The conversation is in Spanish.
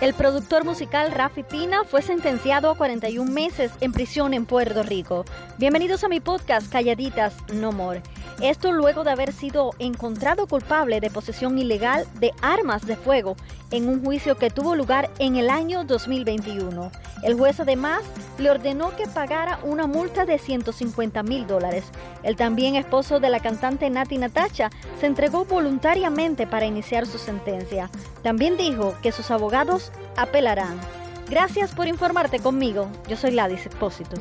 El productor musical Rafi Pina fue sentenciado a 41 meses en prisión en Puerto Rico. Bienvenidos a mi podcast Calladitas No More. Esto luego de haber sido encontrado culpable de posesión ilegal de armas de fuego en un juicio que tuvo lugar en el año 2021. El juez además le ordenó que pagara una multa de 150 mil dólares. El también esposo de la cantante Nati Natacha se entregó voluntariamente para iniciar su sentencia. También dijo que sus abogados apelarán. Gracias por informarte conmigo. Yo soy Ladis Expósito.